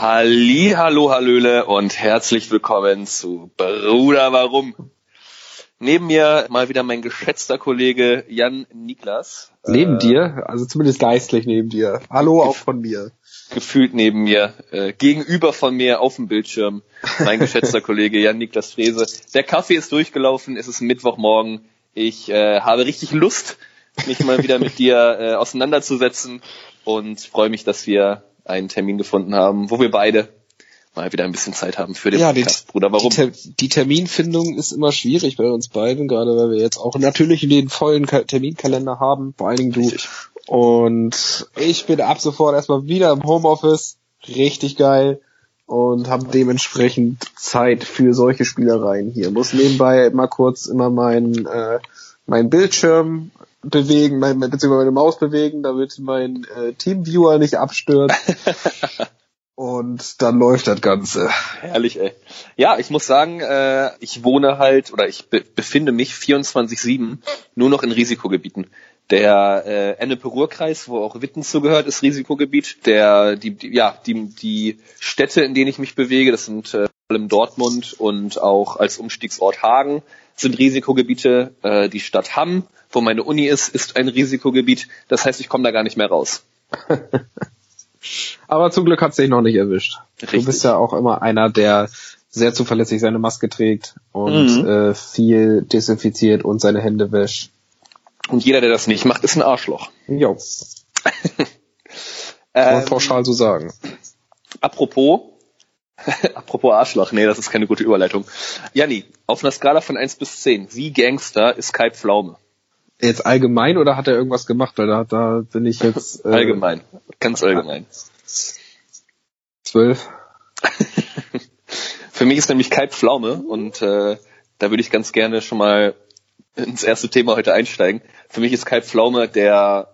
Halli, hallo, hallöle und herzlich willkommen zu Bruder Warum. Neben mir mal wieder mein geschätzter Kollege Jan Niklas. Neben äh, dir, also zumindest geistlich neben dir. Hallo auch von mir. Gefühlt neben mir, äh, gegenüber von mir auf dem Bildschirm, mein geschätzter Kollege Jan Niklas Frese. Der Kaffee ist durchgelaufen, es ist Mittwochmorgen. Ich äh, habe richtig Lust, mich mal wieder mit dir äh, auseinanderzusetzen und freue mich, dass wir einen Termin gefunden haben, wo wir beide mal wieder ein bisschen Zeit haben für den ja, Podcast, die, Bruder. Warum? Die, Ter die, Terminfindung ist immer schwierig bei uns beiden, gerade weil wir jetzt auch natürlich den vollen Ka Terminkalender haben, vor allen Dingen du. Richtig. Und ich bin ab sofort erstmal wieder im Homeoffice, richtig geil und habe dementsprechend Zeit für solche Spielereien hier. Muss nebenbei mal kurz immer mein äh, mein Bildschirm bewegen, mein, beziehungsweise meine Maus bewegen, damit mein äh, Teamviewer nicht abstürzt. Und dann läuft das Ganze. Herrlich, ey. Ja, ich muss sagen, äh, ich wohne halt oder ich be befinde mich 24-7 nur noch in Risikogebieten. Der äh, Ennepe-Ruhr-Kreis, wo auch Witten zugehört, ist Risikogebiet. Der, die, die, ja, die, die Städte, in denen ich mich bewege, das sind äh, vor allem Dortmund und auch als Umstiegsort Hagen, sind Risikogebiete. Äh, die Stadt Hamm, wo meine Uni ist, ist ein Risikogebiet. Das heißt, ich komme da gar nicht mehr raus. Aber zum Glück hat es dich noch nicht erwischt. Richtig. Du bist ja auch immer einer, der sehr zuverlässig seine Maske trägt und mhm. äh, viel desinfiziert und seine Hände wäscht. Und jeder, der das nicht macht, ist ein Arschloch. Jo. ähm, pauschal so sagen. Apropos, apropos Arschloch, nee, das ist keine gute Überleitung. Janni, auf einer Skala von 1 bis 10, wie Gangster ist Kai Pflaume? Jetzt allgemein oder hat er irgendwas gemacht? Weil da, da bin ich jetzt. Äh, allgemein. Ganz allgemein. Zwölf. Für mich ist nämlich Kai Pflaume und äh, da würde ich ganz gerne schon mal ins erste Thema heute einsteigen. Für mich ist Kai Pflaume der,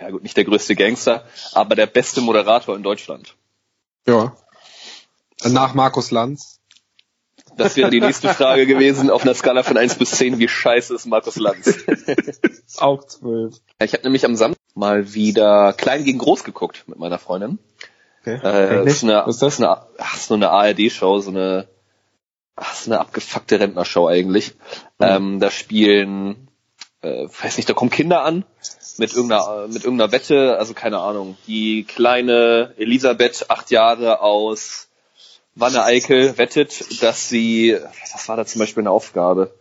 ja gut, nicht der größte Gangster, aber der beste Moderator in Deutschland. Ja. Nach Markus Lanz. Das wäre die nächste Frage gewesen auf einer Skala von 1 bis 10. Wie scheiße ist Markus Lanz? Auch 12. Ich habe nämlich am Samstag mal wieder Klein gegen Groß geguckt mit meiner Freundin. Okay. Äh, ist eine, Was ist das? Ist eine, ach, ist nur eine ARD-Show, so eine, ach, ist eine abgefuckte Rentnershow eigentlich. Mhm. Ähm, da spielen, äh, weiß nicht, da kommen Kinder an mit irgendeiner, mit irgendeiner Wette, also keine Ahnung. Die kleine Elisabeth, acht Jahre aus Wanne Eickel wettet, dass sie, was war da zum Beispiel eine Aufgabe?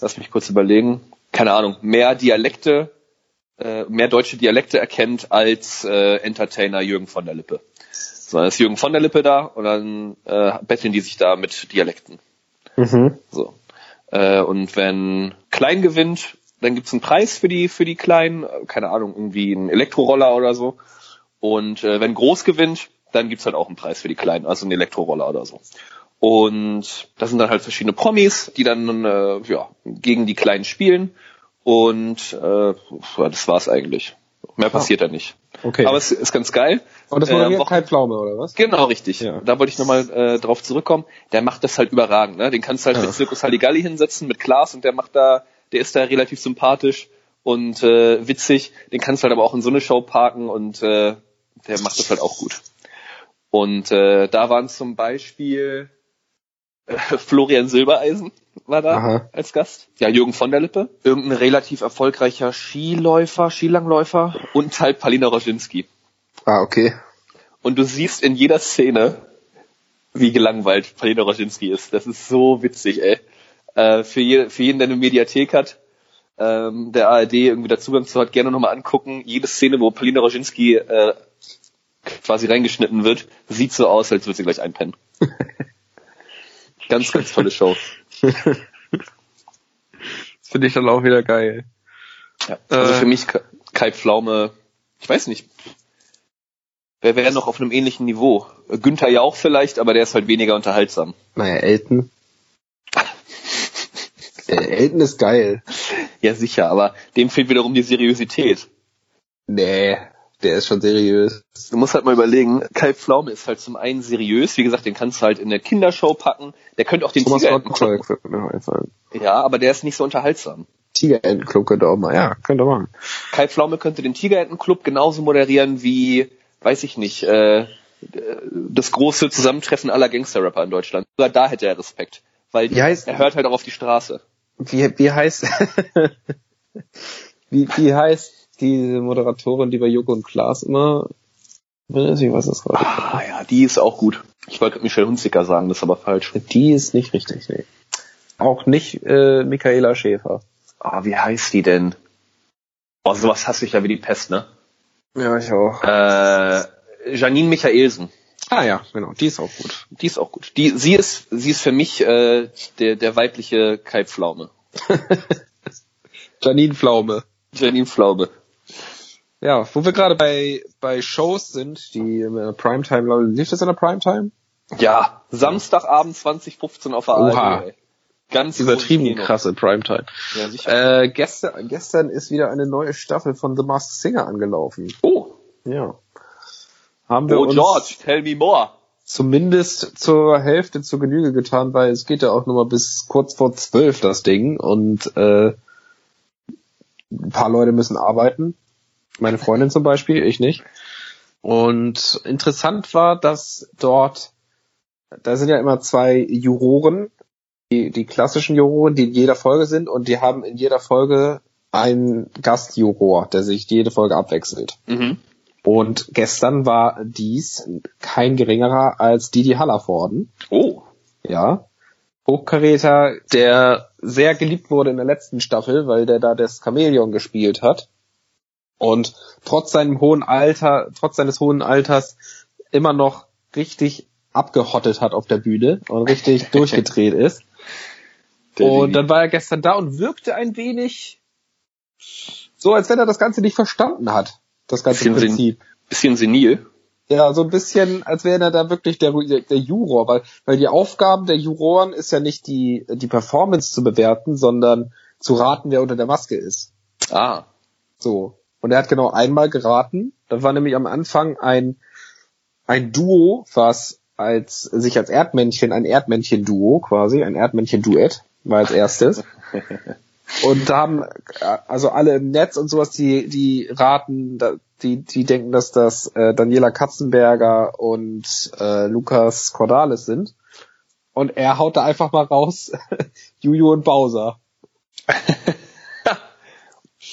Lass mich kurz überlegen. Keine Ahnung, mehr Dialekte, äh, mehr deutsche Dialekte erkennt als äh, Entertainer Jürgen von der Lippe. So, dann ist Jürgen von der Lippe da und dann äh, betteln die sich da mit Dialekten. Mhm. So. Äh, und wenn Klein gewinnt, dann gibt's einen Preis für die für die Kleinen, keine Ahnung, irgendwie ein Elektroroller oder so. Und äh, wenn Groß gewinnt, dann gibt's halt auch einen Preis für die Kleinen, also einen Elektroroller oder so. Und das sind dann halt verschiedene Promis, die dann äh, ja, gegen die Kleinen spielen. Und äh, das war's eigentlich. Mehr passiert da nicht. Okay. Aber es ist ganz geil. Und das war äh, kein Pflaume, oder was? Genau, richtig. Ja. Da wollte ich nochmal äh, drauf zurückkommen. Der macht das halt überragend. Ne? Den kannst du halt ja. mit Circus Halligalli hinsetzen, mit Klaas und der macht da, der ist da relativ sympathisch und äh, witzig. Den kannst du halt aber auch in so eine Show parken und äh, der macht das halt auch gut. Und äh, da waren zum Beispiel äh, Florian Silbereisen war da Aha. als Gast. Ja, Jürgen von der Lippe. Irgendein relativ erfolgreicher Skiläufer, Skilangläufer und halt Palina Roginski. Ah, okay. Und du siehst in jeder Szene, wie gelangweilt Palina Roginski ist. Das ist so witzig, ey. Äh, für, je, für jeden, der eine Mediathek hat, ähm, der ARD irgendwie da Zugang zu hat, gerne nochmal angucken. Jede Szene, wo Palina Roginski äh, quasi reingeschnitten wird, sieht so aus, als würde sie gleich einpennen. ganz, ganz tolle Show. das finde ich dann auch wieder geil. Ja, also äh, für mich Kai Pflaume, ich weiß nicht, wer wäre noch auf einem ähnlichen Niveau? Günther ja auch vielleicht, aber der ist halt weniger unterhaltsam. Naja, Elton. Äh, Elton ist geil. Ja, sicher, aber dem fehlt wiederum die Seriosität. Nee, der ist schon seriös. Du musst halt mal überlegen, Kai Pflaume ist halt zum einen seriös, wie gesagt, den kannst du halt in eine Kindershow packen, der könnte auch den Thomas Tigerentenclub. Ja, aber der ist nicht so unterhaltsam. Tigerentenclub könnte auch mal, ja, könnte machen. Kai Pflaume könnte den Tigerentenclub genauso moderieren wie, weiß ich nicht, äh, das große Zusammentreffen aller Gangster-Rapper in Deutschland. Sogar da hätte er Respekt. Weil die, heißt, er hört halt auch auf die Straße. Wie, wie heißt wie, wie heißt diese Moderatorin, die bei Joko und Klaas immer ich weiß das gerade. Ah ja, die ist auch gut. Ich wollte Michelle Hunziker sagen, das ist aber falsch. Die ist nicht richtig, nee. Auch nicht äh, Michaela Schäfer. Ah, wie heißt die denn? Oh, sowas hasse ich ja wie die Pest, ne? Ja, ich auch. Äh, Janine Michaelsen. Ah ja, genau, die ist auch gut. Die ist auch gut. Die, sie ist, sie ist für mich äh, der, der weibliche Kai Pflaume. Janine Pflaume. Janine Pflaume. Ja, wo wir gerade bei, bei Shows sind, die in der Primetime, lief das in der Primetime? Ja, Samstagabend 2015 auf der Oha. ARD. Ganz übertrieben krasse Primetime. Ja, sicher. Äh, gestern, gestern ist wieder eine neue Staffel von The Masked Singer angelaufen. Oh. Ja. Haben wir oh, uns George, tell me more. Zumindest zur Hälfte zur Genüge getan, weil es geht ja auch nur mal bis kurz vor zwölf das Ding und äh, ein paar Leute müssen arbeiten. Meine Freundin zum Beispiel, ich nicht. Und interessant war, dass dort, da sind ja immer zwei Juroren, die, die klassischen Juroren, die in jeder Folge sind und die haben in jeder Folge einen Gastjuror, der sich jede Folge abwechselt. Mhm. Und gestern war dies kein geringerer als Didi Hallervorden. Oh. Ja. Hochkaräter, der sehr geliebt wurde in der letzten Staffel, weil der da das Chamäleon gespielt hat und trotz seinem hohen Alter, trotz seines hohen Alters immer noch richtig abgehottet hat auf der Bühne und richtig durchgedreht ist. und dann war er gestern da und wirkte ein wenig so, als wenn er das Ganze nicht verstanden hat. Das ganze bisschen Prinzip. Sen bisschen senil. Ja, so ein bisschen, als wäre er da wirklich der, der, der Juror, weil, weil die Aufgaben der Juroren ist ja nicht die, die Performance zu bewerten, sondern zu raten, wer unter der Maske ist. Ah. So. Und er hat genau einmal geraten. Da war nämlich am Anfang ein, ein Duo, was als, sich als Erdmännchen, ein Erdmännchen-Duo quasi, ein Erdmännchen-Duett, war als erstes. Und da haben, also alle im Netz und sowas, die, die raten, die, die denken, dass das äh, Daniela Katzenberger und äh, Lukas Cordalis sind. Und er haut da einfach mal raus, Juju und Bowser.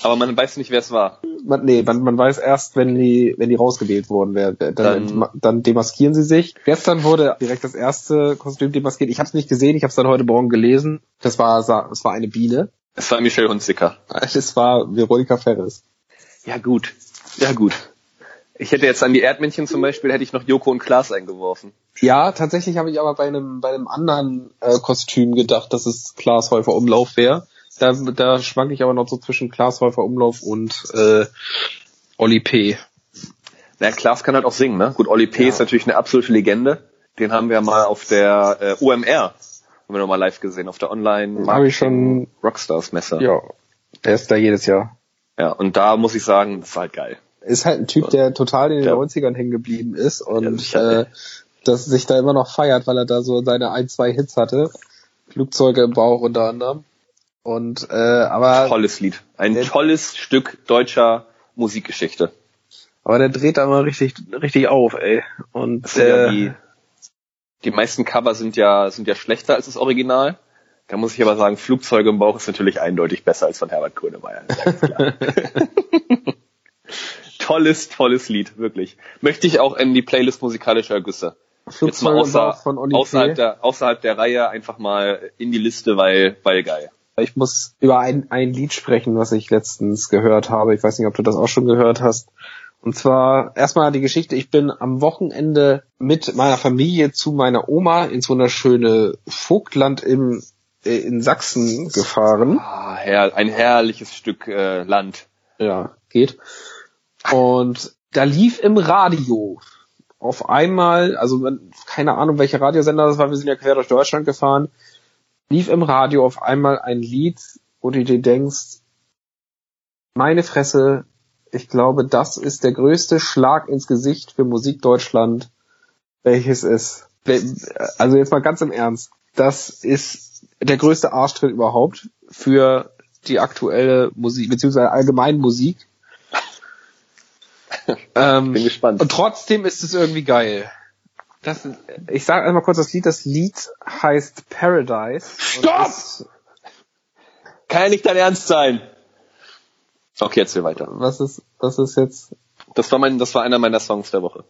Aber man weiß nicht, wer es war. Man, nee, man, man weiß erst, wenn die, wenn die rausgewählt wurden. Wer, dann, dann, dann demaskieren sie sich. Gestern wurde direkt das erste Kostüm demaskiert. Ich habe es nicht gesehen, ich habe es dann heute Morgen gelesen. Das war, das war eine Biene. Es war Michelle Hunziker. Es war Veronika Ferris. Ja gut, ja gut. Ich hätte jetzt an die Erdmännchen zum Beispiel, hätte ich noch Joko und Klaas eingeworfen. Ja, tatsächlich habe ich aber bei einem, bei einem anderen äh, Kostüm gedacht, dass es Klaas Häufer Umlauf wäre. Da, da schwank ich aber noch so zwischen Klaas Häufer Umlauf und äh, Oli P. Na, Klaas kann halt auch singen, ne? Gut, Oli P. Ja. ist natürlich eine absolute Legende. Den haben wir mal auf der äh, UMR, haben wir noch mal live gesehen, auf der Online Hab ich schon Rockstars Messe. Ja, der ist da jedes Jahr. Ja, und da muss ich sagen, das war halt geil. Ist halt ein Typ, der total in den ja. 90ern hängen geblieben ist und ja, äh, das sich da immer noch feiert, weil er da so seine ein, zwei Hits hatte. Flugzeuge im Bauch unter anderem. Und äh, aber tolles Lied, ein der, tolles Stück deutscher Musikgeschichte. Aber der dreht da mal richtig richtig auf, ey. Und äh, ja die, die meisten Cover sind ja sind ja schlechter als das Original. Da muss ich aber sagen, Flugzeuge im Bauch ist natürlich eindeutig besser als von Herbert Grönemeyer. tolles, tolles Lied, wirklich. Möchte ich auch in die Playlist musikalischer Ergüsse. Jetzt mal außer, außerhalb, der, außerhalb der Reihe einfach mal in die Liste, weil, weil geil. Ich muss über ein, ein Lied sprechen, was ich letztens gehört habe. Ich weiß nicht, ob du das auch schon gehört hast. Und zwar erstmal die Geschichte, ich bin am Wochenende mit meiner Familie zu meiner Oma ins wunderschöne Vogtland im, äh, in Sachsen gefahren. Ah, her ein herrliches Stück äh, Land. Ja, geht. Und da lief im Radio auf einmal, also keine Ahnung, welcher Radiosender das war, wir sind ja quer durch Deutschland gefahren, lief im Radio auf einmal ein Lied, wo du dir denkst, meine Fresse, ich glaube, das ist der größte Schlag ins Gesicht für Musik Deutschland, welches ist. Also jetzt mal ganz im Ernst. Das ist der größte Arschtritt überhaupt für die aktuelle Musik, beziehungsweise allgemein Musik. ähm, Bin gespannt. Und trotzdem ist es irgendwie geil. Das, ich sage einmal kurz das Lied. Das Lied heißt Paradise. Stopp! Kann ja nicht dein Ernst sein. Okay, jetzt wir weiter. Was ist, was ist jetzt? Das war mein, das war einer meiner Songs der Woche.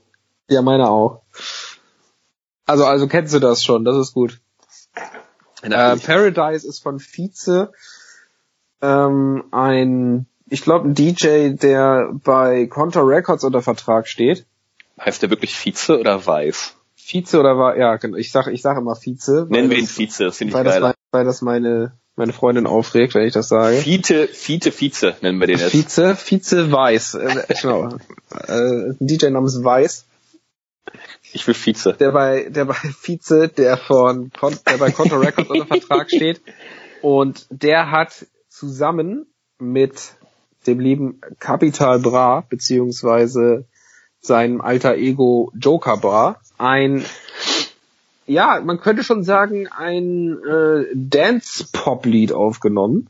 Ja, meiner auch. Also, also kennst du das schon, das ist gut. Äh, Paradise ist von Vize, ähm, ein, ich glaube, ein DJ, der bei Contour Records unter Vertrag steht. Heißt der wirklich Vize oder Weiß? Vize oder war, ja, genau, ich sage ich sag immer Vize. Nennen wir ihn Vize, das finde ich weil geil. Das, weil das meine, meine Freundin aufregt, wenn ich das sage. Fiete, Fiete, Vize nennen wir den jetzt. Vize, Vize Weiß. Äh, genau. äh, ein DJ namens Weiß. Ich will Vize. Der bei, der bei Vize, der von, der bei Contour Records unter Vertrag steht. Und der hat zusammen mit dem lieben Capital Bra, beziehungsweise seinem alter Ego Joker Bra, ein, ja, man könnte schon sagen, ein äh, Dance-Pop-Lied aufgenommen.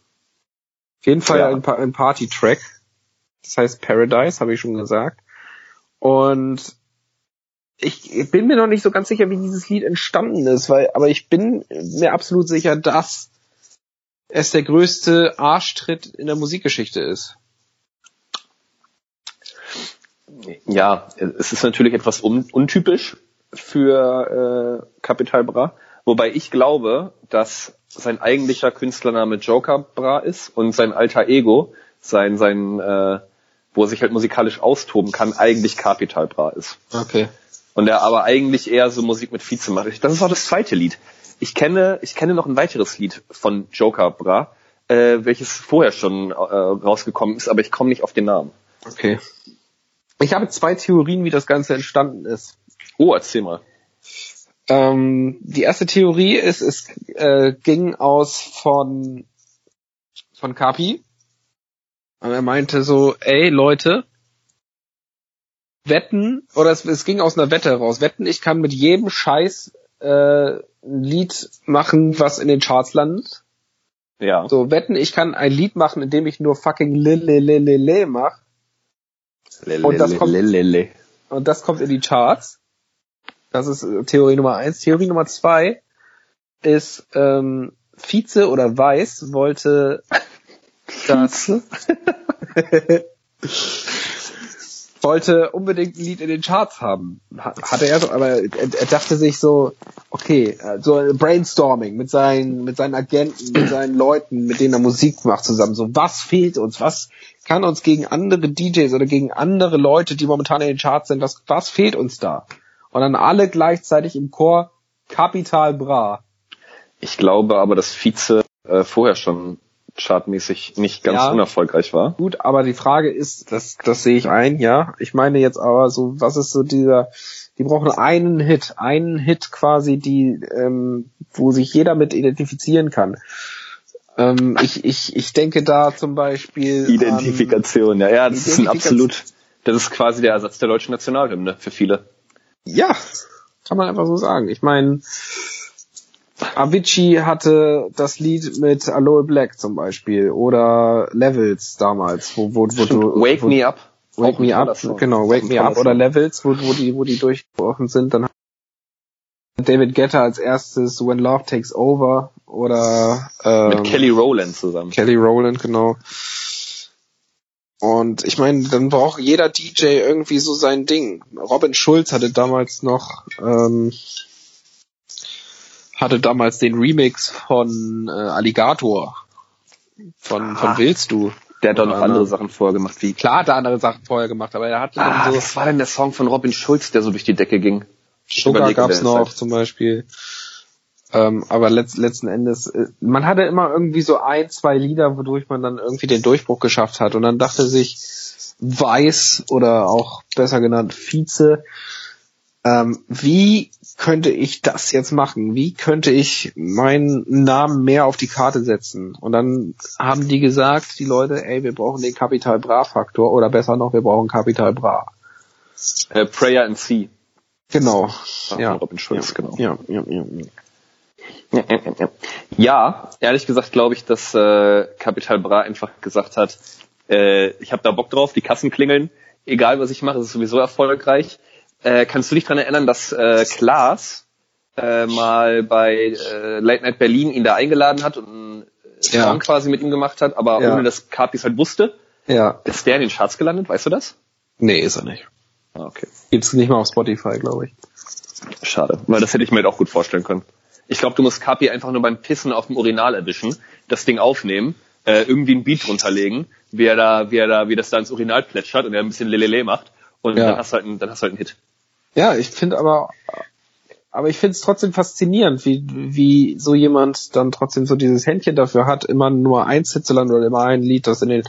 Auf jeden Fall ja. ein, ein Party-Track. Das heißt Paradise, habe ich schon gesagt. Und ich bin mir noch nicht so ganz sicher, wie dieses Lied entstanden ist, weil, aber ich bin mir absolut sicher, dass es der größte Arschtritt in der Musikgeschichte ist. Ja, es ist natürlich etwas un untypisch für äh, Capital Bra, wobei ich glaube, dass sein eigentlicher Künstlername Joker Bra ist und sein alter Ego, sein sein äh, wo er sich halt musikalisch austoben kann, eigentlich Capital Bra ist. Okay. Und er aber eigentlich eher so Musik mit Vize macht. Das ist auch das zweite Lied. Ich kenne, ich kenne noch ein weiteres Lied von Joker Bra, äh, welches vorher schon äh, rausgekommen ist, aber ich komme nicht auf den Namen. Okay. Ich habe zwei Theorien, wie das Ganze entstanden ist. Oh, erzähl mal. Ähm, die erste Theorie ist, es äh, ging aus von von Kapi. Und er meinte so, ey Leute, wetten, oder es, es ging aus einer Wette raus, wetten, ich kann mit jedem Scheiß äh, ein Lied machen, was in den Charts landet. Ja. So, wetten, ich kann ein Lied machen, in dem ich nur fucking Lille Lille Lille mach. Und das kommt, und das kommt in die Charts. Das ist äh, Theorie Nummer eins. Theorie Nummer zwei ist, ähm, Vize oder Weiß wollte das wollte unbedingt ein Lied in den Charts haben. Hatte er so, aber er, er dachte sich so, okay, äh, so Brainstorming mit seinen, mit seinen Agenten, mit seinen Leuten, mit denen er Musik macht zusammen. So, was fehlt uns? Was kann uns gegen andere DJs oder gegen andere Leute, die momentan in den Charts sind, was, was fehlt uns da? Und dann alle gleichzeitig im Chor Capital Bra. Ich glaube aber, dass Vize äh, vorher schon chartmäßig nicht ganz ja, unerfolgreich war. Gut, aber die Frage ist, das, das sehe ich ein, ja. Ich meine jetzt aber so, was ist so dieser, die brauchen einen Hit, einen Hit quasi, die, ähm, wo sich jeder mit identifizieren kann. Ähm, ich, ich, ich denke da zum Beispiel. Identifikation, an, ja, ja, das ist ein absolut, das ist quasi der Ersatz der deutschen Nationalhymne für viele. Ja, kann man einfach so sagen. Ich meine, Avicii hatte das Lied mit Aloe Black zum Beispiel oder Levels damals, wo, wo, wo du Wake wo, Me Up. Wake Me Up, genau, Wake Me Up oder Levels, wo, wo die, wo die durchgebrochen sind, dann David Guetta als erstes When Love Takes Over oder ähm, mit Kelly Rowland zusammen. Kelly Rowland, genau. Und ich meine, dann braucht jeder DJ irgendwie so sein Ding. Robin Schulz hatte damals noch ähm, hatte damals den Remix von äh, Alligator. Von, von ah, Willst du? Der hat doch noch andere Sachen vorher gemacht, wie. Klar hat er andere Sachen vorher gemacht, aber er hatte ah, dann so. Was war denn der Song von Robin Schulz, der so durch die Decke ging? Sugar gab's noch zum Beispiel. Ähm, aber letzt, letzten Endes, äh, man hatte immer irgendwie so ein, zwei Lieder, wodurch man dann irgendwie den Durchbruch geschafft hat. Und dann dachte sich Weiß oder auch besser genannt Vize, ähm, wie könnte ich das jetzt machen? Wie könnte ich meinen Namen mehr auf die Karte setzen? Und dann haben die gesagt, die Leute, ey, wir brauchen den Capital Bra Faktor oder besser noch, wir brauchen Capital Bra. Uh, Prayer and C. Genau. Ja. Robin Schulz, ja. genau. Ja, ja, ja, ja. Ja, ehrlich gesagt glaube ich, dass äh, Capital Bra einfach gesagt hat, äh, ich habe da Bock drauf, die Kassen klingeln, egal was ich mache, es ist sowieso erfolgreich Äh, kannst du dich daran erinnern, dass äh, Klaas äh, mal bei äh, Late Night Berlin ihn da eingeladen hat und einen ja. Song quasi mit ihm gemacht hat, aber ja. ohne dass Carpi halt wusste? Ja. Ist der in den Charts gelandet, weißt du das? Nee, ist er nicht. Ah, okay. Gibt's nicht mal auf Spotify, glaube ich. Schade, weil das hätte ich mir halt auch gut vorstellen können. Ich glaube, du musst Kapi einfach nur beim Pissen auf dem Urinal erwischen, das Ding aufnehmen, äh, irgendwie ein Beat runterlegen, wie er da, wie er da, wie das da ins Urinal plätschert und er ein bisschen Lelele macht und ja. dann hast du halt einen, dann hast du halt einen Hit. Ja, ich finde aber, aber ich finde es trotzdem faszinierend, wie, wie so jemand dann trotzdem so dieses Händchen dafür hat, immer nur ein Hit zu landen oder immer ein Lied, das in den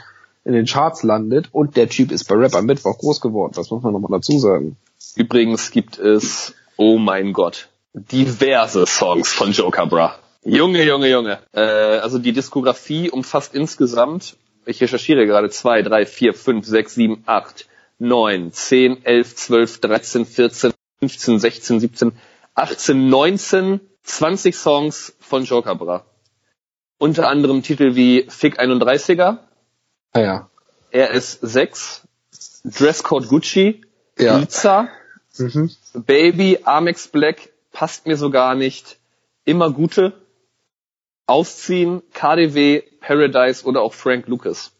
in den Charts landet und der Typ ist bei Rap am Mittwoch groß geworden. Das muss man nochmal dazu sagen. Übrigens gibt es, oh mein Gott, diverse Songs von Joker Bra. Junge, Junge, Junge. Äh, also die Diskografie umfasst insgesamt, ich recherchiere gerade, zwei, drei, vier, fünf, sechs, sieben, acht, neun, zehn, elf, zwölf, dreizehn, vierzehn, fünfzehn, sechzehn, siebzehn, achtzehn, neunzehn, zwanzig Songs von Joker Bra. Unter anderem Titel wie Fick 31er, Ah ja. RS6, Dresscode Gucci, ja. Pizza, mhm. Baby, Amex Black, passt mir so gar nicht, immer gute, Ausziehen, KDW, Paradise oder auch Frank Lucas.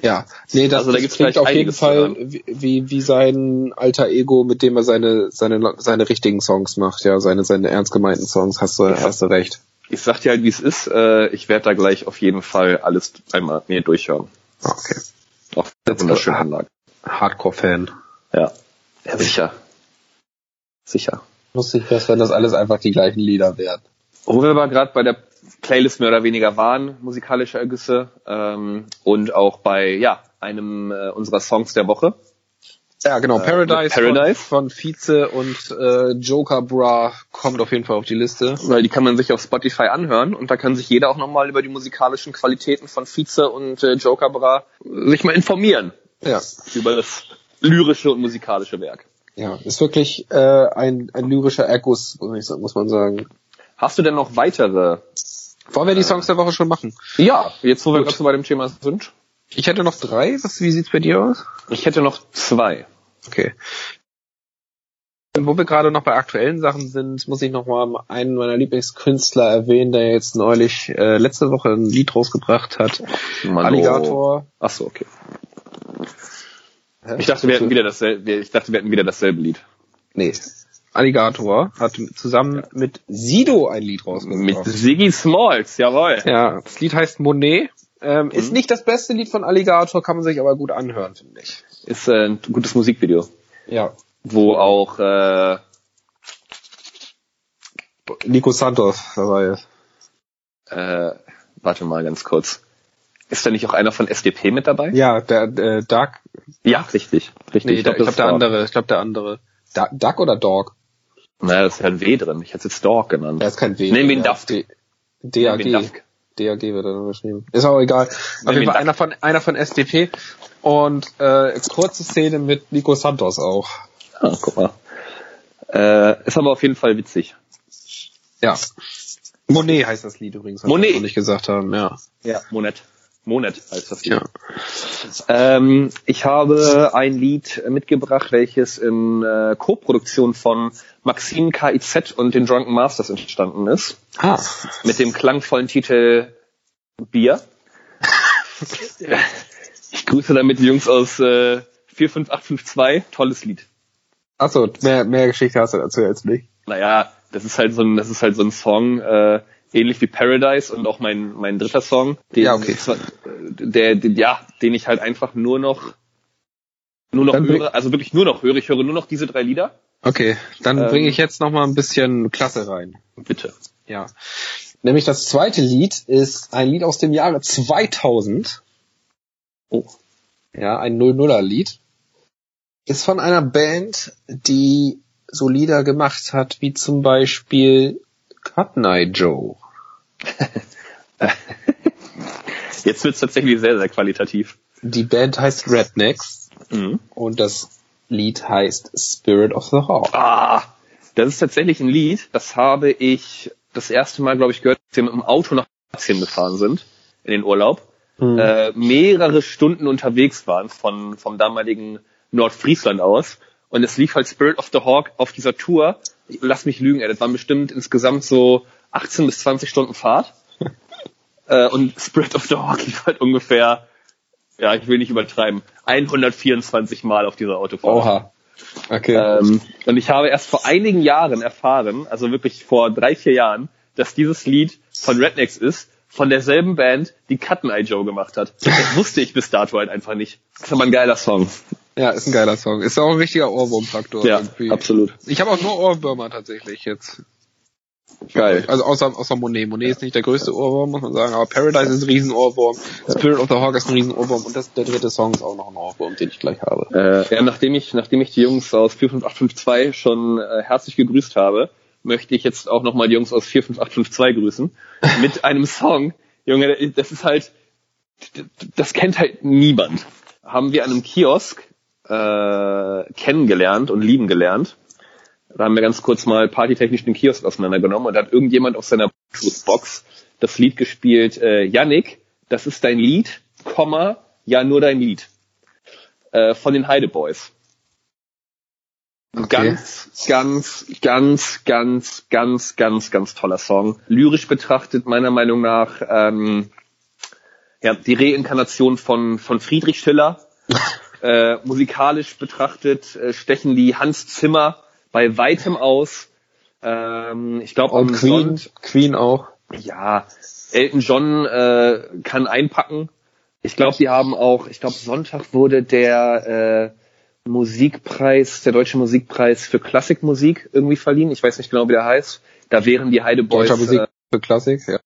Ja, nee, das, also da gibt's klingt auf jeden Fall wie, wie sein alter Ego, mit dem er seine, seine, seine richtigen Songs macht, ja, seine, seine ernst gemeinten Songs, hast du, hast du recht ich sag dir halt, wie es ist. Äh, ich werde da gleich auf jeden Fall alles einmal mir durchhören. Okay. Auf der wunderschönen Anlage. Hardcore-Fan. Ja. Ja, sicher. Sicher. Lustig wäre wenn das alles einfach die gleichen Lieder wären. Wo wir aber gerade bei der Playlist mehr oder weniger waren, musikalische Ergüsse, ähm, und auch bei, ja, einem äh, unserer Songs der Woche. Ja, genau. Äh, Paradise, Paradise. Von, von Vize und äh, Joker Bra kommt auf jeden Fall auf die Liste. Weil die kann man sich auf Spotify anhören und da kann sich jeder auch nochmal über die musikalischen Qualitäten von Vize und äh, Joker Bra sich mal informieren. Ja. Über das lyrische und musikalische Werk. Ja, ist wirklich äh, ein, ein lyrischer Erguss, muss, ich, muss man sagen. Hast du denn noch weitere? Wollen wir die Songs der Woche schon machen? Ja, jetzt wo wir gerade so bei dem Thema sind. Ich hätte noch drei. Was, wie sieht's bei dir aus? Ich hätte noch zwei. Okay. Wo wir gerade noch bei aktuellen Sachen sind, muss ich noch mal einen meiner Lieblingskünstler erwähnen, der jetzt neulich äh, letzte Woche ein Lied rausgebracht hat. Mano. Alligator. Ach so, okay. Ich dachte, wir hätten wieder dasselbe, ich dachte, wir hätten wieder dasselbe Lied. Nee. Alligator hat zusammen mit Sido ein Lied rausgebracht. Mit Siggy Smalls, jawohl. Ja, das Lied heißt Monet ähm, mhm. Ist nicht das beste Lied von Alligator, kann man sich aber gut anhören, finde ich. Ist äh, ein gutes Musikvideo. Ja. Wo auch äh, Nico Santos dabei ist. Äh, warte mal ganz kurz. Ist da nicht auch einer von SDP mit dabei? Ja, der äh, Duck. Ja, richtig. richtig. Nee, ich glaube glaub, der andere. Ich glaube der andere. Da, Duck oder Dog? Naja, das ist ja ein W drin. Ich hätte jetzt Dog genannt. Da ist kein W. Nehmen wir ihn Daft. DAG. DAG wird dann geschrieben. Ist auch egal. Auf jeden Fall einer von, einer von SDP und äh, kurze Szene mit Nico Santos auch. Ah, guck mal. Äh, ist aber auf jeden Fall witzig. Ja. Monet heißt das Lied übrigens, was Monet. wir nicht gesagt haben, ja. Ja, Monet. Monet heißt das Lied. Ja. Ähm, ich habe ein Lied mitgebracht, welches in äh, Co-Produktion von Maxine KIZ und den Drunken Masters entstanden ist. Ah. Mit dem klangvollen Titel Bier. ich grüße damit die Jungs aus äh, 45852. Tolles Lied. Achso, mehr, mehr Geschichte hast du dazu jetzt nicht. Naja, das ist halt so ein, das ist halt so ein Song, äh, ähnlich wie Paradise und auch mein, mein dritter Song. Den, ja, okay. Der, der, ja, den ich halt einfach nur noch, nur noch dann höre, also wirklich nur noch höre. Ich höre nur noch diese drei Lieder. Okay, dann ähm, bringe ich jetzt noch mal ein bisschen Klasse rein. Bitte. Ja. Nämlich das zweite Lied ist ein Lied aus dem Jahre 2000. Oh. Ja, ein 00er Lied. Ist von einer Band, die so Lieder gemacht hat, wie zum Beispiel Cut Night Joe. Jetzt wird's tatsächlich sehr, sehr qualitativ. Die Band heißt Rednecks mhm. und das Lied heißt Spirit of the Hawk. Ah, das ist tatsächlich ein Lied, das habe ich das erste Mal, glaube ich, gehört, als wir mit dem Auto nach Asien gefahren sind, in den Urlaub, mhm. äh, mehrere Stunden unterwegs waren von, vom damaligen Nordfriesland aus Und es lief halt Spirit of the Hawk auf dieser Tour. Lass mich lügen, ey, das waren bestimmt insgesamt so 18 bis 20 Stunden Fahrt. äh, und Spirit of the Hawk lief halt ungefähr, ja, ich will nicht übertreiben, 124 Mal auf dieser Autofahrt. Oha. Okay. Ähm, und ich habe erst vor einigen Jahren erfahren, also wirklich vor drei, vier Jahren, dass dieses Lied von Rednecks ist, von derselben Band, die Cut Eye Joe gemacht hat. Das wusste ich bis dato halt einfach nicht. Das ist aber ein geiler Song. Ja, ist ein geiler Song. Ist auch ein richtiger Ohrwurmfaktor. Ja, irgendwie. absolut. Ich habe auch nur Ohrwürmer tatsächlich jetzt. Geil. Also außer, außer Monet. Monet ist nicht der größte Ohrwurm, muss man sagen, aber Paradise ist ein Riesenohrwurm. Spirit of the Hawk ist ein Riesenohrwurm und das, der dritte Song ist auch noch ein Ohrwurm, den ich gleich habe. Äh, ja, nachdem ich, nachdem ich die Jungs aus 45852 schon äh, herzlich gegrüßt habe, möchte ich jetzt auch nochmal die Jungs aus 45852 grüßen. mit einem Song. Junge, das ist halt, das kennt halt niemand. Haben wir an einem Kiosk äh, kennengelernt und lieben gelernt. Da haben wir ganz kurz mal partytechnisch den Kiosk auseinandergenommen und da hat irgendjemand auf seiner Box das Lied gespielt, äh, Yannick, das ist dein Lied, Komma, ja nur dein Lied. Äh, von den Heide Boys. Okay. Ganz, ganz, ganz, ganz, ganz, ganz, ganz toller Song. Lyrisch betrachtet meiner Meinung nach ähm, ja, die Reinkarnation von, von Friedrich Schiller. äh, musikalisch betrachtet äh, stechen die Hans Zimmer bei weitem aus. Ähm, ich glaube, auch Queen, Queen auch. Ja, Elton John äh, kann einpacken. Ich glaube, die haben auch, ich glaube, Sonntag wurde der äh, Musikpreis, der deutsche Musikpreis für Klassikmusik irgendwie verliehen. Ich weiß nicht genau, wie der heißt. Da wären die Heide Boys. Deutscher Musik äh, für Klassik, ja.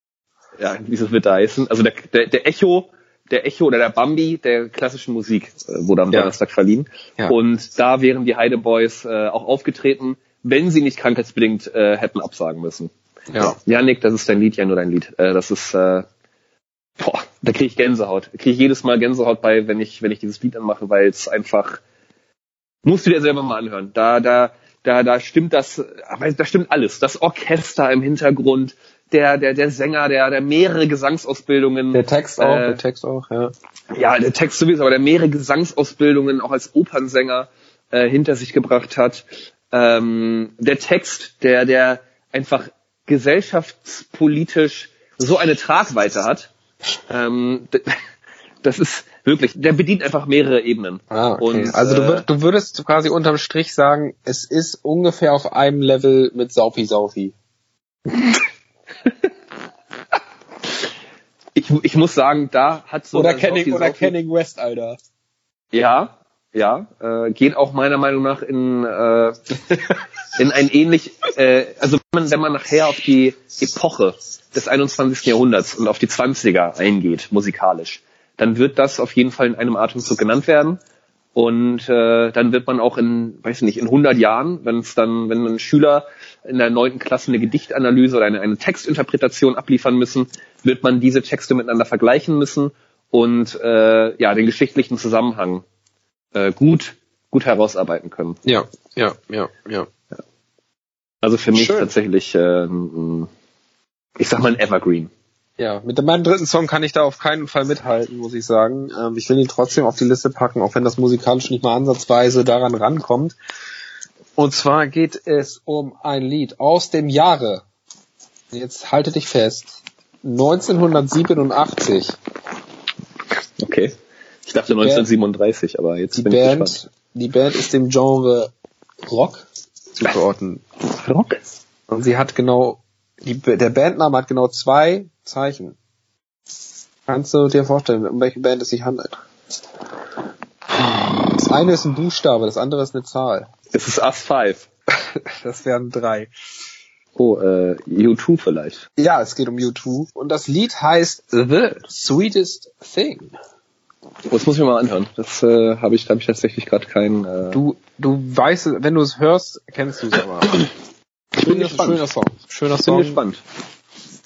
Ja, wie es wird da heißen. Also der, der, der Echo, der Echo oder der Bambi der klassischen Musik äh, wurde am ja. Donnerstag verliehen. Ja. Und da wären die Heide Boys äh, auch aufgetreten, wenn sie nicht krankheitsbedingt äh, hätten absagen müssen. Ja. Janik, das ist dein Lied, ja nur dein Lied. Äh, das ist äh, boah, da kriege ich Gänsehaut. Kriege ich jedes Mal Gänsehaut bei, wenn ich, wenn ich dieses Lied anmache, weil es einfach Musst du dir selber mal anhören. Da, da, da, da stimmt das, da stimmt alles. Das Orchester im Hintergrund, der, der, der Sänger, der, der mehrere Gesangsausbildungen. Der Text auch, äh, der Text auch, ja. Ja, der Text sowieso, aber der mehrere Gesangsausbildungen auch als Opernsänger äh, hinter sich gebracht hat. Ähm, der Text, der, der einfach gesellschaftspolitisch so eine Tragweite hat. Ähm, das ist wirklich, der bedient einfach mehrere Ebenen. Ah, okay. Und, also du, würd, du würdest quasi unterm Strich sagen, es ist ungefähr auf einem Level mit Saufi Saufi. ich, ich muss sagen, da hat so oder Kenning oder Kenning West, Alter. Ja, ja, äh, geht auch meiner Meinung nach in äh, in ein ähnlich, äh, also wenn man, wenn man nachher auf die Epoche des 21. Jahrhunderts und auf die 20er eingeht, musikalisch, dann wird das auf jeden Fall in einem Atemzug genannt werden. Und äh, dann wird man auch in, weiß ich nicht, in 100 Jahren, wenn es dann, wenn ein Schüler in der neunten Klasse eine Gedichtanalyse oder eine, eine Textinterpretation abliefern müssen, wird man diese Texte miteinander vergleichen müssen und äh, ja den geschichtlichen Zusammenhang äh, gut gut herausarbeiten können. Ja, ja, ja, ja. ja. Also für mich Schön. tatsächlich, äh, ich sag mal ein Evergreen. Ja, mit meinem dritten Song kann ich da auf keinen Fall mithalten, muss ich sagen. Ähm, ich will ihn trotzdem auf die Liste packen, auch wenn das musikalisch nicht mal ansatzweise daran rankommt. Und zwar geht es um ein Lied aus dem Jahre. Jetzt halte dich fest. 1987. Okay. Ich dachte 1937, Band, aber jetzt die bin Band, ich gespannt. Die Band ist dem Genre Rock zugeordnet. Rock? Und sie hat genau, die, der Bandname hat genau zwei Zeichen. Kannst du dir vorstellen, um welche Band es sich handelt? Das eine ist ein Buchstabe, das andere ist eine Zahl. Es ist Us 5. das wären drei. Oh, äh, U2 vielleicht. Ja, es geht um U2. Und das Lied heißt The Sweetest Thing. Oh, das muss ich mir mal anhören. Das äh, habe ich, hab ich tatsächlich gerade kein. Äh du, du weißt, wenn du es hörst, kennst du es aber. schöner, schöner Song. Schöner Song. Bin gespannt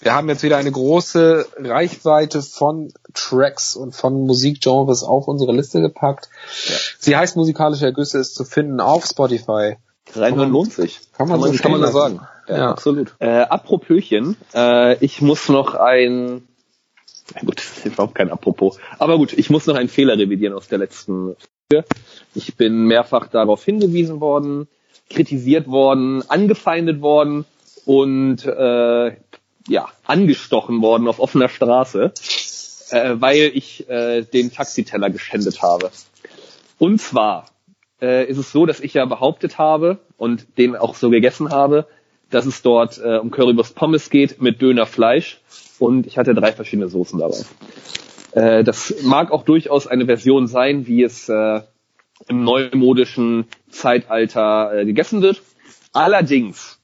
wir haben jetzt wieder eine große Reichweite von Tracks und von Musikgenres auf unsere Liste gepackt. Ja. Sie heißt Musikalische Ergüsse, ist zu finden auf Spotify. Reinhören lohnt sich. Kann man, kann so kann man da sagen. Ja, ja. absolut. Äh, Apropöchen, äh, ich muss noch ein, na gut, das ist überhaupt kein Apropos, aber gut, ich muss noch einen Fehler revidieren aus der letzten Ich bin mehrfach darauf hingewiesen worden, kritisiert worden, angefeindet worden und äh, ja, angestochen worden auf offener Straße, äh, weil ich äh, den Taxiteller geschändet habe. Und zwar äh, ist es so, dass ich ja behauptet habe und den auch so gegessen habe, dass es dort äh, um Currywurst Pommes geht mit Dönerfleisch und ich hatte drei verschiedene Soßen dabei. Äh, das mag auch durchaus eine Version sein, wie es äh, im neumodischen Zeitalter äh, gegessen wird. Allerdings,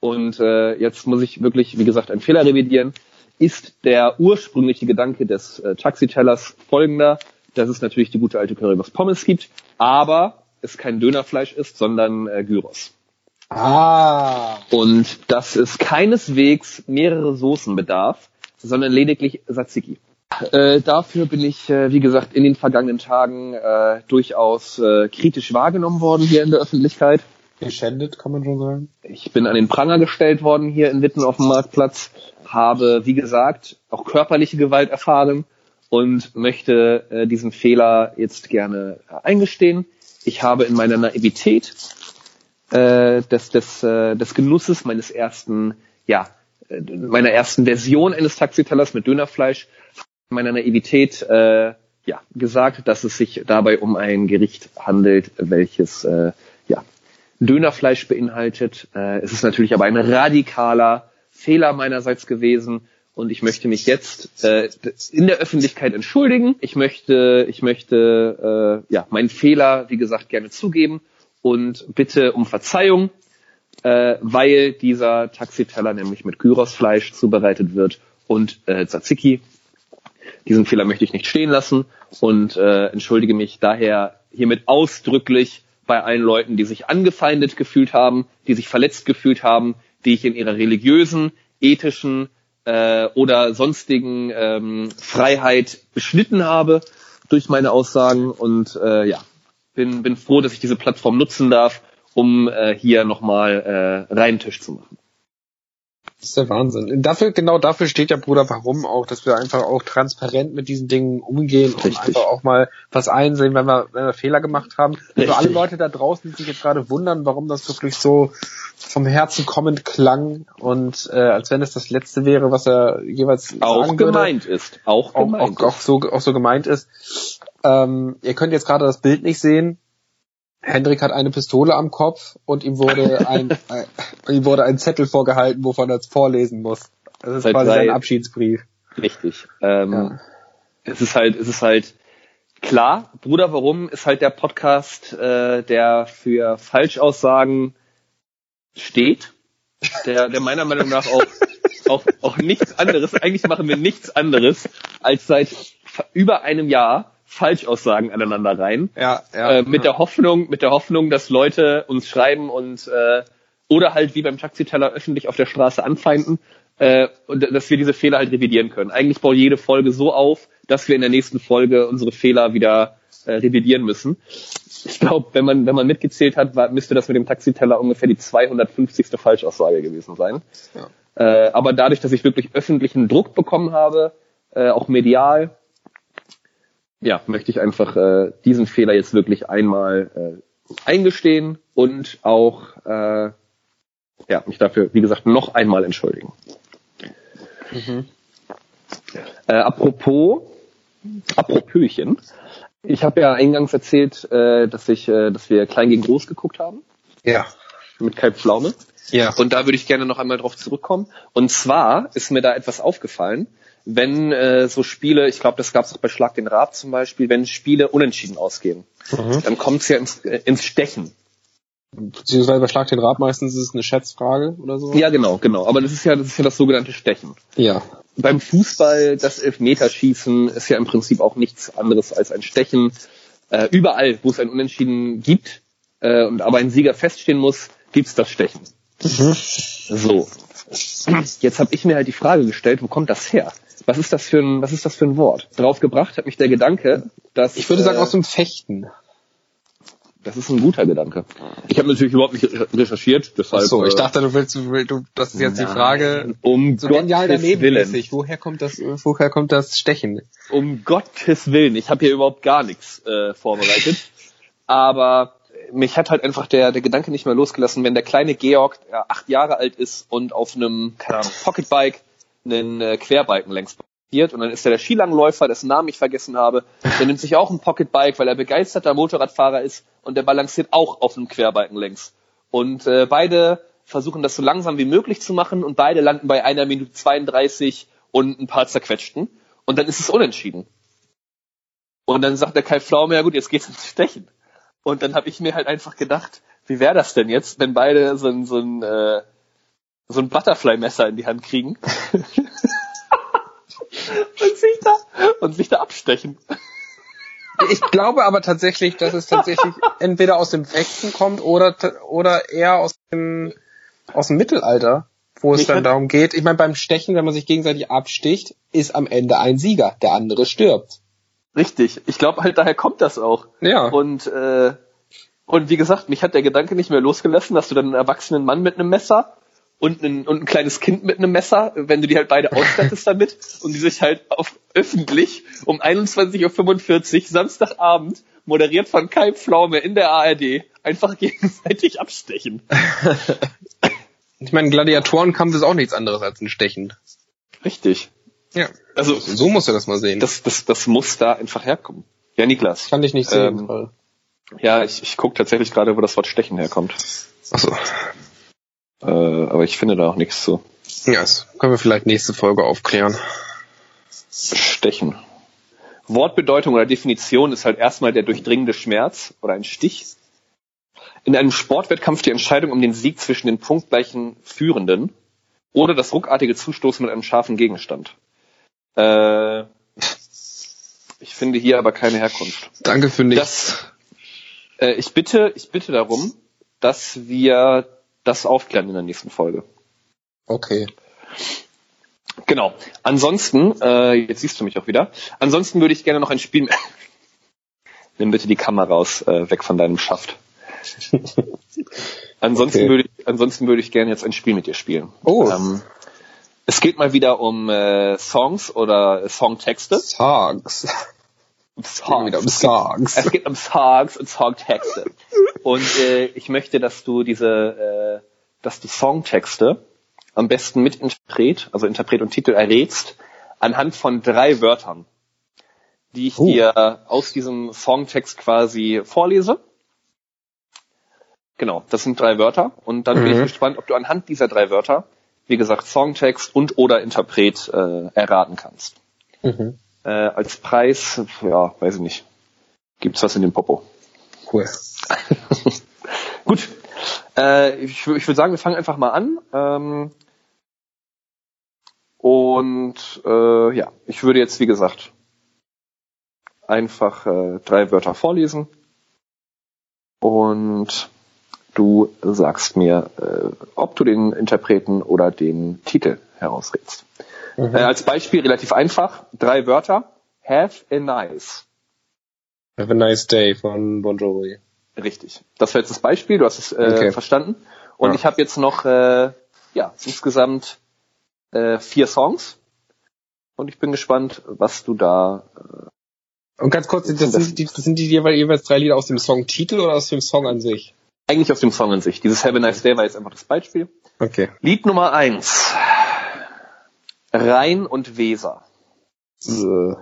und äh, jetzt muss ich wirklich, wie gesagt, einen Fehler revidieren, ist der ursprüngliche Gedanke des äh, Taxitellers folgender, dass es natürlich die gute alte Currywurst Pommes gibt, aber es kein Dönerfleisch ist, sondern äh, Gyros. Ah. Und dass es keineswegs mehrere Soßen bedarf, sondern lediglich Tzatziki. Äh, dafür bin ich, äh, wie gesagt, in den vergangenen Tagen äh, durchaus äh, kritisch wahrgenommen worden hier in der Öffentlichkeit. Geschändet, kann man schon sagen. Ich bin an den Pranger gestellt worden hier in Witten auf dem Marktplatz, habe, wie gesagt, auch körperliche Gewalt erfahren und möchte äh, diesen Fehler jetzt gerne eingestehen. Ich habe in meiner Naivität äh, des, des, äh, des Genusses meines ersten, ja, meiner ersten Version eines Taxitellers mit Dönerfleisch, meiner Naivität äh, ja, gesagt, dass es sich dabei um ein Gericht handelt, welches äh, ja, Dönerfleisch beinhaltet. Äh, es ist natürlich aber ein radikaler Fehler meinerseits gewesen und ich möchte mich jetzt äh, in der Öffentlichkeit entschuldigen. Ich möchte, ich möchte äh, ja meinen Fehler, wie gesagt, gerne zugeben und bitte um Verzeihung, äh, weil dieser Taxiteller nämlich mit Gyrosfleisch zubereitet wird und äh, Tzatziki. Diesen Fehler möchte ich nicht stehen lassen und äh, entschuldige mich daher hiermit ausdrücklich bei allen Leuten, die sich angefeindet gefühlt haben, die sich verletzt gefühlt haben, die ich in ihrer religiösen, ethischen äh, oder sonstigen ähm, Freiheit beschnitten habe durch meine Aussagen und äh, ja, bin, bin froh, dass ich diese Plattform nutzen darf, um äh, hier nochmal äh, reinen Tisch zu machen. Das ist der Wahnsinn. Dafür, genau dafür steht ja Bruder Warum auch, dass wir einfach auch transparent mit diesen Dingen umgehen Richtig. und einfach auch mal was einsehen, wenn wir, wenn wir Fehler gemacht haben. Richtig. Für alle Leute da draußen, die sich jetzt gerade wundern, warum das wirklich so vom Herzen kommend klang und äh, als wenn es das letzte wäre, was er jeweils auch gemeint ist. Auch gemeint auch, auch, auch, so, auch so gemeint ist. Ähm, ihr könnt jetzt gerade das Bild nicht sehen. Hendrik hat eine Pistole am Kopf und ihm wurde ein, ein ihm wurde ein Zettel vorgehalten, wovon er es vorlesen muss. Das ist Seit quasi sein Abschiedsbrief. Richtig. Ähm, ja. Es ist halt, es ist halt klar. Bruder, warum ist halt der Podcast, äh, der für Falschaussagen steht, der, der meiner Meinung nach auch, auch, auch nichts anderes. Eigentlich machen wir nichts anderes als seit über einem Jahr Falschaussagen aneinander rein. Ja, ja. Äh, mit der Hoffnung, mit der Hoffnung, dass Leute uns schreiben und äh, oder halt wie beim Taxiteller öffentlich auf der Straße anfeinden äh, und dass wir diese Fehler halt revidieren können. Eigentlich baut jede Folge so auf, dass wir in der nächsten Folge unsere Fehler wieder äh, revidieren müssen. Ich glaube, wenn man wenn man mitgezählt hat, war, müsste das mit dem Taxiteller ungefähr die 250. Falschaussage gewesen sein. Ja. Äh, aber dadurch, dass ich wirklich öffentlichen Druck bekommen habe, äh, auch medial, ja, möchte ich einfach äh, diesen Fehler jetzt wirklich einmal äh, eingestehen und auch äh, ja, mich dafür, wie gesagt, noch einmal entschuldigen. Mhm. Äh, apropos, apropöchen, ich habe ja eingangs erzählt, äh, dass ich, äh, dass wir klein gegen groß geguckt haben. Ja. Mit Kai Pflaume. Ja. Und da würde ich gerne noch einmal drauf zurückkommen. Und zwar ist mir da etwas aufgefallen, wenn äh, so Spiele, ich glaube, das gab es auch bei Schlag den Rab zum Beispiel, wenn Spiele unentschieden ausgehen, mhm. dann kommt es ja ins, äh, ins Stechen. Beziehungsweise bei Schlag den Rab meistens ist es eine Schätzfrage oder so. Ja, genau, genau. Aber das ist ja, das ist ja das sogenannte Stechen. Ja. Beim Fußball, das Elfmeterschießen ist ja im Prinzip auch nichts anderes als ein Stechen. Äh, überall, wo es ein Unentschieden gibt äh, und aber ein Sieger feststehen muss, gibt's das Stechen. Mhm. So. Jetzt habe ich mir halt die Frage gestellt, wo kommt das her? Was ist das für ein, was ist das für ein Wort? Draufgebracht hat mich der Gedanke, dass ich würde sagen äh, aus dem Fechten. Das ist ein guter Gedanke. Ich habe natürlich überhaupt nicht recherchiert, deshalb. Ach so, ich äh, dachte, du willst, du, das ist jetzt nein, die Frage. Um so genial daneben Willen. Woher kommt das, woher kommt das Stechen? Um Gottes Willen. Ich habe hier überhaupt gar nichts äh, vorbereitet. Aber mich hat halt einfach der, der Gedanke nicht mehr losgelassen, wenn der kleine Georg der acht Jahre alt ist und auf einem, keine Ahnung, Pocketbike einen äh, Querbalken längs und dann ist er der Skilangläufer, dessen Namen ich vergessen habe. Der nimmt sich auch ein Pocketbike, weil er begeisterter Motorradfahrer ist und der balanciert auch auf einem Querbalken längs. Und äh, beide versuchen das so langsam wie möglich zu machen und beide landen bei einer Minute 32 und ein paar zerquetschten. Und dann ist es unentschieden. Und dann sagt der Kai Pflaume, ja gut, jetzt geht's ins Stechen. Und dann habe ich mir halt einfach gedacht, wie wäre das denn jetzt, wenn beide so ein, so ein, äh, so ein Butterfly-Messer in die Hand kriegen und sich da, und sich da abstechen. Ich glaube aber tatsächlich, dass es tatsächlich entweder aus dem Westen kommt oder, oder eher aus dem, aus dem Mittelalter, wo es ich dann darum geht. Ich meine, beim Stechen, wenn man sich gegenseitig absticht, ist am Ende ein Sieger, der andere stirbt. Richtig. Ich glaube halt, daher kommt das auch. Ja. Und, äh, und wie gesagt, mich hat der Gedanke nicht mehr losgelassen, dass du dann einen erwachsenen Mann mit einem Messer und ein, und ein kleines Kind mit einem Messer, wenn du die halt beide ausstattest damit und die sich halt auf öffentlich um 21.45 Uhr Samstagabend, moderiert von Kai Pflaume in der ARD, einfach gegenseitig abstechen. ich meine, Gladiatorenkampf ist auch nichts anderes als ein Stechen. Richtig. Ja. Also, so musst du das mal sehen. Das, das, das muss da einfach herkommen. Ja, Niklas. Kann ich nicht sehen. Ähm, ja, ich, ich gucke tatsächlich gerade, wo das Wort Stechen herkommt. Ach so. Äh, aber ich finde da auch nichts zu. Ja, das können wir vielleicht nächste Folge aufklären. Stechen. Wortbedeutung oder Definition ist halt erstmal der durchdringende Schmerz oder ein Stich. In einem Sportwettkampf die Entscheidung um den Sieg zwischen den punktgleichen Führenden oder das ruckartige Zustoßen mit einem scharfen Gegenstand. Äh, ich finde hier aber keine Herkunft. Danke für nichts. Das, äh, ich bitte, ich bitte darum, dass wir das aufklären in der nächsten Folge. Okay. Genau. Ansonsten, äh, jetzt siehst du mich auch wieder. Ansonsten würde ich gerne noch ein Spiel. Nimm bitte die Kamera raus, äh, weg von deinem Schaft. ansonsten okay. würde ich, ansonsten würde ich gerne jetzt ein Spiel mit dir spielen. Oh. Ähm, es geht mal wieder um äh, Songs oder Songtexte. Songs. Songs. Um Songs. Es geht um Songs und Songtexte. Und äh, ich möchte, dass du diese, äh, dass du Songtexte am besten mit Interpret, also Interpret und Titel errätst, anhand von drei Wörtern, die ich uh. dir aus diesem Songtext quasi vorlese. Genau, das sind drei Wörter. Und dann mhm. bin ich mhm. gespannt, ob du anhand dieser drei Wörter, wie gesagt, Songtext und oder Interpret äh, erraten kannst. Mhm. Äh, als Preis, ja, weiß ich nicht. Gibt's was in dem Popo? Cool. Gut. Äh, ich, ich würde sagen, wir fangen einfach mal an. Ähm, und äh, ja, ich würde jetzt, wie gesagt, einfach äh, drei Wörter vorlesen. Und du sagst mir, äh, ob du den Interpreten oder den Titel herausrätst. Mhm. Äh, als Beispiel relativ einfach, drei Wörter. Have a nice. Have a nice day von Bon Jovi. Richtig. Das war jetzt das Beispiel, du hast es äh, okay. verstanden. Und ja. ich habe jetzt noch äh, ja insgesamt äh, vier Songs. Und ich bin gespannt, was du da. Äh, und ganz kurz, das sind, die, das sind die jeweils, jeweils drei Lieder aus dem Songtitel oder aus dem Song an sich? Eigentlich aus dem Song an sich. Dieses Have a Nice Day war jetzt einfach das Beispiel. Okay. Lied Nummer eins. Rhein und Weser. So.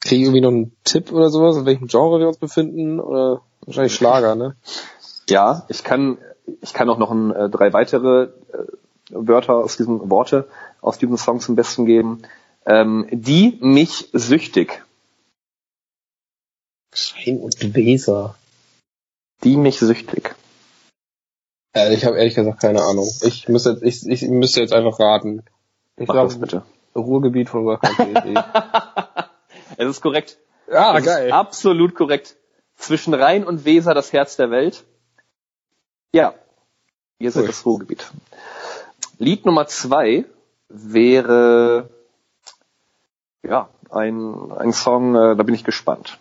Kriege ich irgendwie noch einen Tipp oder sowas, in welchem Genre wir uns befinden? Oder wahrscheinlich Schlager, ne? Ja, ich kann, ich kann auch noch ein, äh, drei weitere äh, Wörter aus diesem Worte aus diesem Song zum Besten geben. Ähm, die mich süchtig. Schein und Weser. Die mich süchtig. Äh, ich habe ehrlich gesagt keine Ahnung. Ich müsste jetzt, ich, ich müsste jetzt einfach raten. Ich glaube, bitte. Ruhrgebiet von Welcome Es ist korrekt. Ja, es geil. absolut korrekt. Zwischen Rhein und Weser das Herz der Welt. Ja, ihr seid cool. das Ruhrgebiet. Lied Nummer zwei wäre ja ein, ein Song, äh, da bin ich gespannt.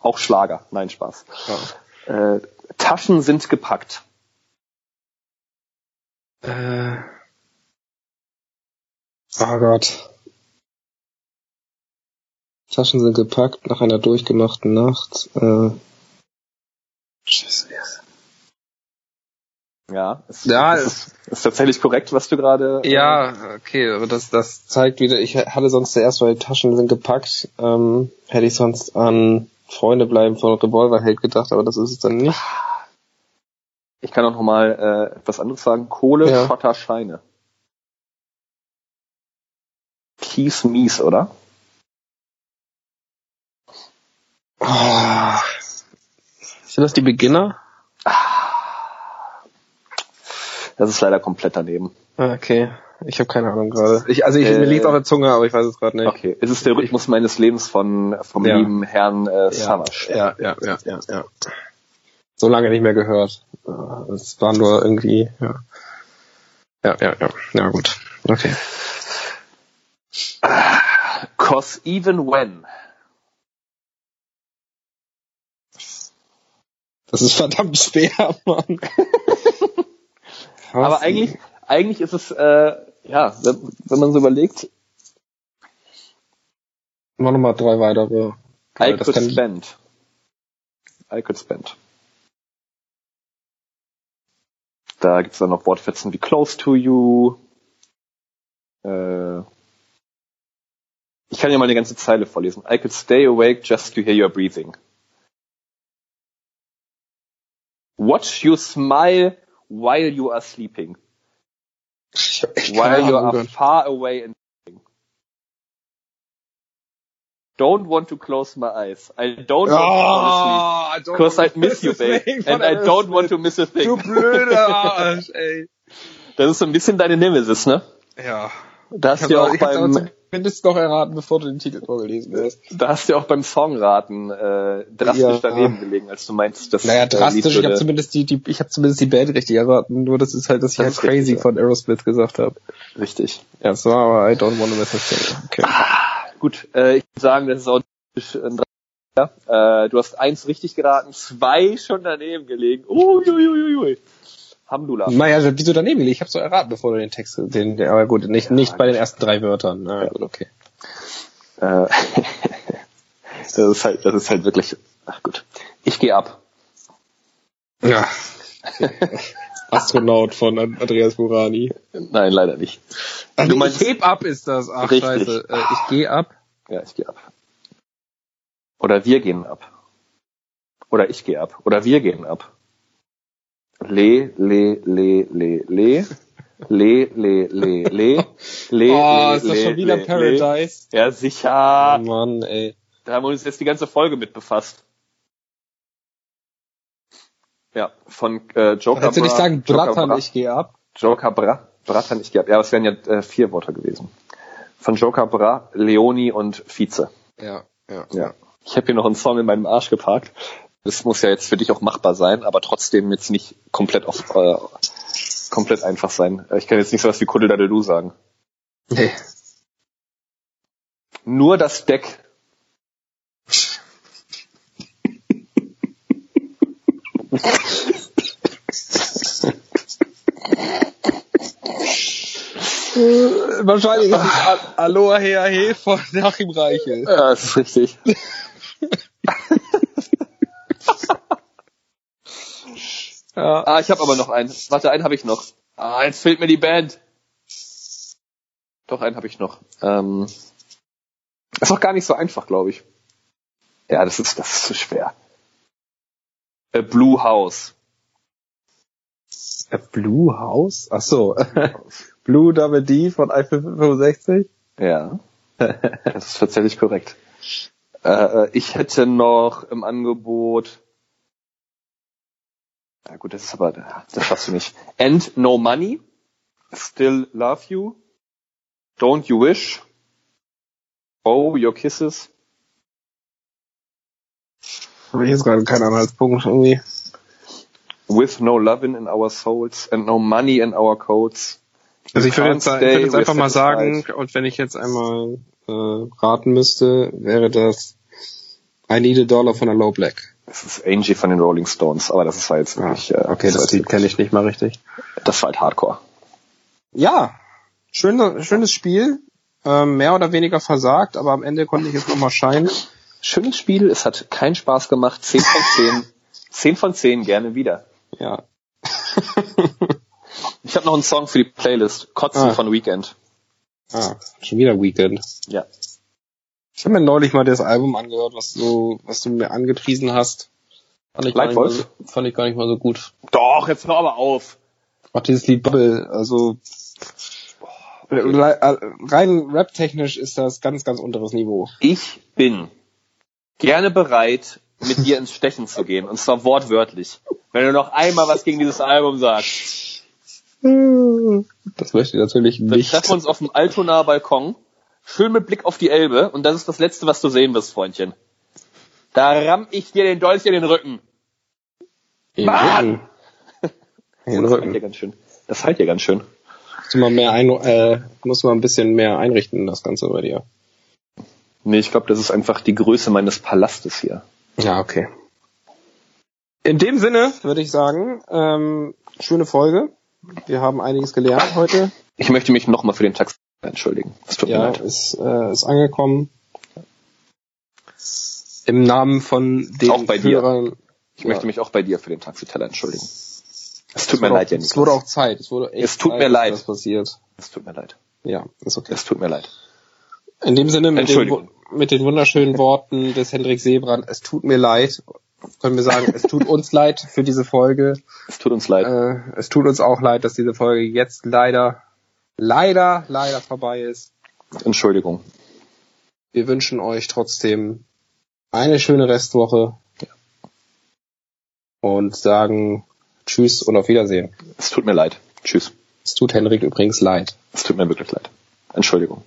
Auch Schlager. Nein, Spaß. Ja. Äh, Taschen sind gepackt. Äh. Oh Gott. Taschen sind gepackt nach einer durchgemachten Nacht. Äh. Scheiße. Ja, ist, ja, ist, ist tatsächlich korrekt, was du gerade. Äh, ja, okay, aber das, das zeigt wieder, ich hatte sonst zuerst, weil die Taschen sind gepackt, ähm, hätte ich sonst an Freunde bleiben von Revolverheld gedacht, aber das ist es dann nicht. Ich kann auch noch mal äh, etwas anderes sagen. Kohle, ja. Schotter, Scheine. Kies mies, oder? Oh. Sind das die Beginner? Das ist leider komplett daneben. Ah, okay. Ich habe keine Ahnung gerade. Ich, also ich, äh, mir liegt auf der Zunge, aber ich weiß es gerade nicht. Okay. Es ist der Rhythmus meines Lebens von vom ja. lieben Herrn äh, Savage. Ja, ja, ja, ja, ja. So lange nicht mehr gehört. Es war nur irgendwie, ja. Ja, ja, ja. Ja, gut. Okay. Cause even when. Das ist verdammt schwer, Mann. Aber eigentlich, eigentlich ist es, äh, ja, wenn, wenn man so überlegt. Mach nochmal drei weitere. I could spend. I could spend. Da gibt's dann noch Wortfetzen wie close to you. Äh, ich kann ja mal eine ganze Zeile vorlesen. I could stay awake just to hear your breathing. Watch you smile while you are sleeping. While you are far away and don't want to close my eyes. I don't oh, want to sleep. Because I miss you, babe. And I don't want to miss a thing. Du blöder Arsch, ey. Das ist so ein bisschen deine Nemesis, ne? Ja. Da hast du ja auch beim zumindest noch erraten, bevor du den Titel vorgelesen hast. Da hast du auch beim Songraten äh, drastisch ja. daneben gelegen, als du meinst, dass Naja, drastisch, ich habe zumindest die, die ich habe zumindest die Band richtig erraten, nur das ist halt, dass ich das halt crazy richtig, von Aerosmith gesagt habe. Richtig. Ja, war aber I don't wanna miss a thing. Okay. Ah, gut, äh, ich würde sagen, das ist auch ein ja, äh, du hast eins richtig geraten, zwei schon daneben gelegen. Uiuiuiui. Hamdullah. Naja, wieso daneben? Ich habe so erraten, bevor du den Text, den, aber gut, nicht, ja, nicht bei den ersten drei Wörtern. Na, ja. gut, okay. Äh, das ist halt, das ist halt wirklich, ach gut. Ich gehe ab. Ja. Astronaut von Andreas Burani. Nein, leider nicht. Ach, du meinst, ich heb ab ist das. Ach, richtig. scheiße. Äh, ich gehe ab. Ja, ich gehe ab. Oder wir gehen ab. Oder ich gehe ab. Oder wir gehen ab. Le, le, le, le, le. Le, le, le, le. Le, oh, le, ist das schon wieder le, Paradise? Le. Ja, sicher. Oh Mann, ey. Da haben wir uns jetzt die ganze Folge mit befasst. Ja, von äh, Joker Hättest du nicht sagen, Bratan, ich gehe ab? Joker Bra, Bratan, ich gehe ab. Ja, es wären ja äh, vier Worte gewesen. Von Joker Bra, Leoni und Vize. Ja, ja. ja. Ich habe hier noch einen Song in meinem Arsch geparkt. Das muss ja jetzt für dich auch machbar sein, aber trotzdem jetzt nicht komplett auf, äh, komplett einfach sein. Ich kann jetzt nicht so was wie Kuddel Daddelu sagen. Nee. Nur das Deck. Wahrscheinlich ist es Aloha Hea He von Joachim Reichel. Ja, das ist richtig. Ja. Ah, ich habe aber noch einen. Warte, einen habe ich noch. Ah, jetzt fehlt mir die Band. Doch, einen habe ich noch. Ähm, ist auch gar nicht so einfach, glaube ich. Ja, das ist, das ist zu schwer. A Blue House. A Blue House? Ach so. Blue Double D von i65? Ja. Das ist tatsächlich korrekt. Äh, ich hätte noch im Angebot ja gut, das ist aber, das schaffst du nicht. And no money, still love you, don't you wish, oh your kisses. Habe ich jetzt gerade keinen Anhaltspunkt irgendwie. With no loving in our souls and no money in our codes. Also ich würde jetzt, ich würd jetzt einfach mal sagen, und wenn ich jetzt einmal äh, raten müsste, wäre das I Need a Dollar von der Low Black. Das ist Angie von den Rolling Stones, aber das ist halt jetzt wirklich. Ah, okay, das, das Lied kenne ich nicht mal richtig. Das war halt Hardcore. Ja, schön, schönes Spiel. Ähm, mehr oder weniger versagt, aber am Ende konnte ich es nochmal scheinen. Schönes Spiel, es hat keinen Spaß gemacht. 10 von 10. 10 von 10, gerne wieder. Ja. ich habe noch einen Song für die Playlist. Kotzen ah. von Weekend. Ah, schon wieder Weekend. Ja. Ich habe mir neulich mal das Album angehört, was du, was du mir angepriesen hast. Fand ich, gar nicht mal so, fand ich gar nicht mal so gut. Doch, jetzt hör aber auf. Ach, dieses Lied Bubble, also rein rap-technisch ist das ganz, ganz unteres Niveau. Ich bin gerne bereit, mit dir ins Stechen zu gehen, und zwar wortwörtlich. Wenn du noch einmal was gegen dieses Album sagst. Das möchte ich natürlich nicht. Dann treffen wir uns auf dem Altonaer Balkon schön mit Blick auf die Elbe und das ist das Letzte, was du sehen wirst, Freundchen. Da ramm ich dir den Dolch in den Rücken. In den Rücken? In den Rücken. Das halt ja ganz schön. Das halt ja ganz schön. Muss man mehr ein, äh, muss man ein bisschen mehr einrichten, das Ganze bei dir. Nee, ich glaube, das ist einfach die Größe meines Palastes hier. Ja, okay. In dem Sinne würde ich sagen, ähm, schöne Folge. Wir haben einiges gelernt heute. Ich möchte mich nochmal für den Taxi entschuldigen. Es tut ja, mir leid. Ist, äh, ist angekommen. Im Namen von den auch bei Führern. Dir. Ich ja. möchte mich auch bei dir für den Taxiteller entschuldigen. Es tut mir leid, Janik. Es wurde auch Zeit. Es wurde echt Es tut Zeit, mir leid. Was passiert. Es tut mir leid. Ja, ist okay. Es tut mir leid. In dem Sinne mit den, mit den wunderschönen Worten des Hendrik Seebrand, es tut mir leid, können wir sagen, es tut uns leid für diese Folge. Es tut uns leid. Äh, es tut uns auch leid, dass diese Folge jetzt leider leider, leider vorbei ist. Entschuldigung. Wir wünschen euch trotzdem eine schöne Restwoche und sagen Tschüss und auf Wiedersehen. Es tut mir leid. Tschüss. Es tut Henrik übrigens leid. Es tut mir wirklich leid. Entschuldigung.